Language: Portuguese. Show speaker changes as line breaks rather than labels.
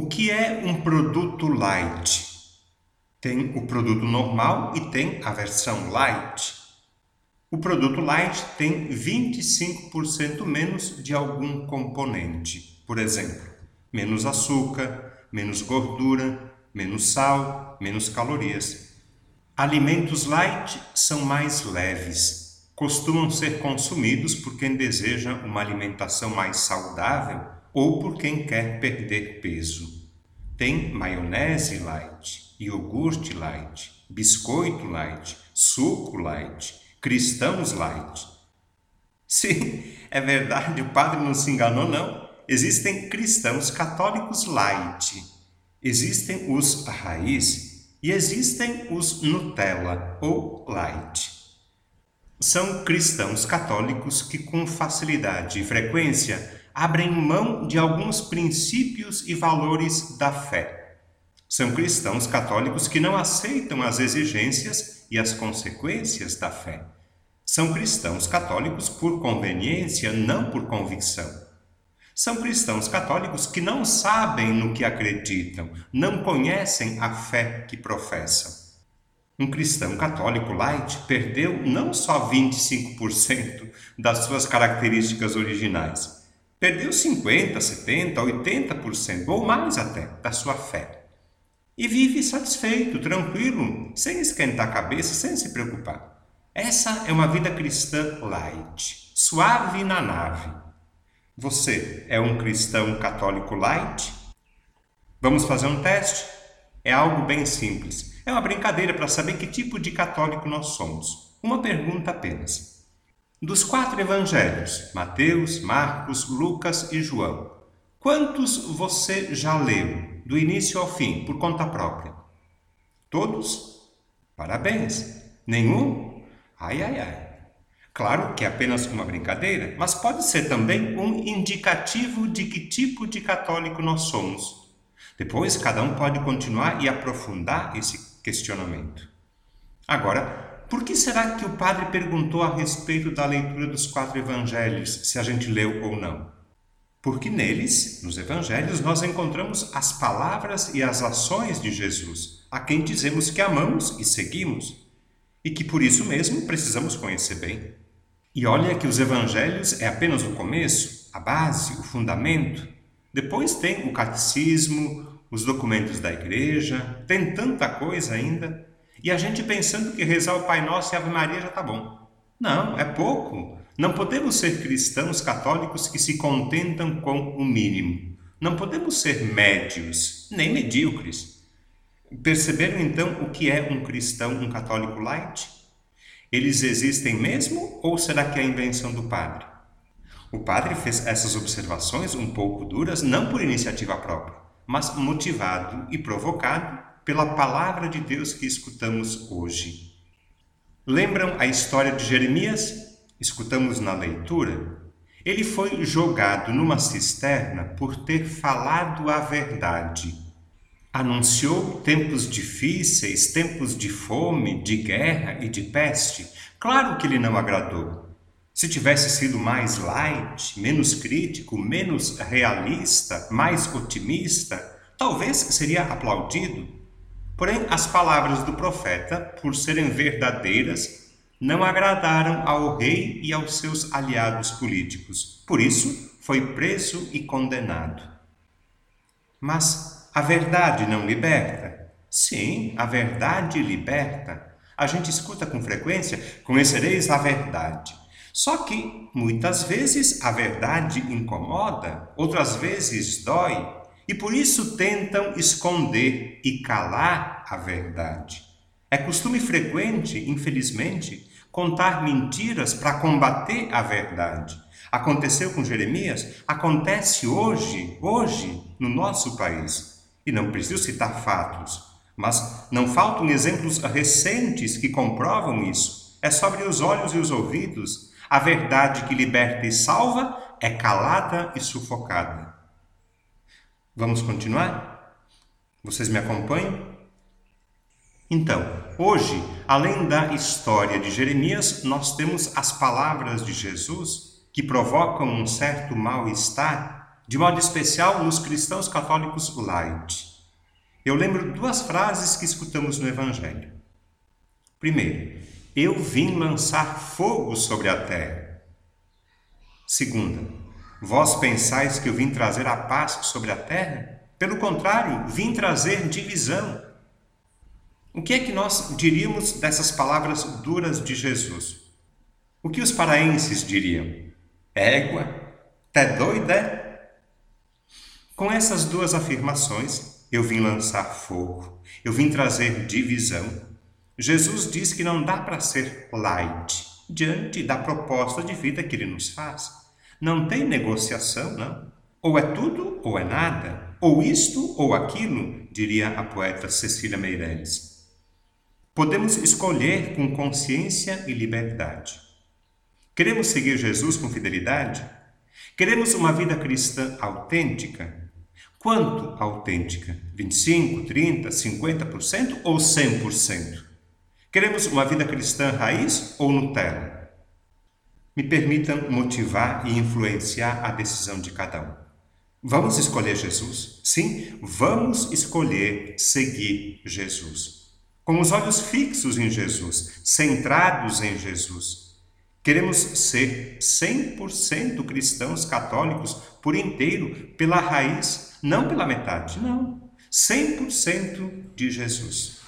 O que é um produto light? Tem o produto normal e tem a versão light. O produto light tem 25% menos de algum componente. Por exemplo, menos açúcar, menos gordura, menos sal, menos calorias. Alimentos light são mais leves. Costumam ser consumidos por quem deseja uma alimentação mais saudável ou por quem quer perder peso. Tem maionese light, iogurte light, biscoito light, suco light, cristãos light. Sim, é verdade, o padre não se enganou, não. Existem cristãos católicos light, existem os raiz e existem os Nutella ou light. São cristãos católicos que, com facilidade e frequência, abrem mão de alguns princípios e valores da fé. São cristãos católicos que não aceitam as exigências e as consequências da fé. São cristãos católicos por conveniência, não por convicção. São cristãos católicos que não sabem no que acreditam, não conhecem a fé que professam. Um cristão católico light perdeu não só 25% das suas características originais, Perdeu 50, 70, 80% ou mais até da sua fé. E vive satisfeito, tranquilo, sem esquentar a cabeça, sem se preocupar. Essa é uma vida cristã light, suave na nave. Você é um cristão católico light? Vamos fazer um teste? É algo bem simples. É uma brincadeira para saber que tipo de católico nós somos. Uma pergunta apenas. Dos quatro evangelhos, Mateus, Marcos, Lucas e João, quantos você já leu, do início ao fim, por conta própria? Todos? Parabéns! Nenhum? Ai, ai, ai. Claro que é apenas uma brincadeira, mas pode ser também um indicativo de que tipo de católico nós somos. Depois, cada um pode continuar e aprofundar esse questionamento. Agora, por que será que o padre perguntou a respeito da leitura dos quatro evangelhos, se a gente leu ou não? Porque neles, nos evangelhos, nós encontramos as palavras e as ações de Jesus, a quem dizemos que amamos e seguimos, e que por isso mesmo precisamos conhecer bem. E olha que os evangelhos é apenas o começo, a base, o fundamento. Depois tem o catecismo, os documentos da igreja, tem tanta coisa ainda. E a gente pensando que rezar o Pai Nosso e Ave Maria já está bom. Não, é pouco. Não podemos ser cristãos católicos que se contentam com o mínimo. Não podemos ser médios, nem medíocres. Perceberam então o que é um cristão, um católico light? Eles existem mesmo ou será que é a invenção do padre? O padre fez essas observações um pouco duras, não por iniciativa própria, mas motivado e provocado pela palavra de Deus que escutamos hoje. Lembram a história de Jeremias? Escutamos na leitura. Ele foi jogado numa cisterna por ter falado a verdade. Anunciou tempos difíceis, tempos de fome, de guerra e de peste. Claro que ele não agradou. Se tivesse sido mais light, menos crítico, menos realista, mais otimista, talvez seria aplaudido. Porém, as palavras do profeta, por serem verdadeiras, não agradaram ao rei e aos seus aliados políticos. Por isso, foi preso e condenado. Mas a verdade não liberta? Sim, a verdade liberta. A gente escuta com frequência: conhecereis a verdade. Só que, muitas vezes, a verdade incomoda, outras vezes dói, e por isso tentam esconder e calar a verdade. É costume frequente, infelizmente, contar mentiras para combater a verdade. Aconteceu com Jeremias, acontece hoje, hoje, no nosso país. E não preciso citar fatos, mas não faltam exemplos recentes que comprovam isso. É sobre os olhos e os ouvidos. A verdade que liberta e salva é calada e sufocada. Vamos continuar? Vocês me acompanham? Então, hoje, além da história de Jeremias, nós temos as palavras de Jesus que provocam um certo mal-estar de modo especial nos cristãos católicos light. Eu lembro duas frases que escutamos no Evangelho. Primeiro, eu vim lançar fogo sobre a terra. Segunda, vós pensais que eu vim trazer a paz sobre a terra? Pelo contrário, vim trazer divisão. O que é que nós diríamos dessas palavras duras de Jesus? O que os paraenses diriam? Égua? Tá doida? É? Com essas duas afirmações, eu vim lançar fogo, eu vim trazer divisão. Jesus diz que não dá para ser light diante da proposta de vida que ele nos faz. Não tem negociação, não. Ou é tudo ou é nada. Ou isto ou aquilo, diria a poeta Cecília Meirelles. Podemos escolher com consciência e liberdade. Queremos seguir Jesus com fidelidade? Queremos uma vida cristã autêntica? Quanto autêntica? 25, 30, 50% ou 100%? Queremos uma vida cristã raiz ou Nutella? Me permitam motivar e influenciar a decisão de cada um. Vamos escolher Jesus? Sim, vamos escolher seguir Jesus com os olhos fixos em Jesus, centrados em Jesus. Queremos ser 100% cristãos católicos por inteiro, pela raiz, não pela metade, não. 100% de Jesus.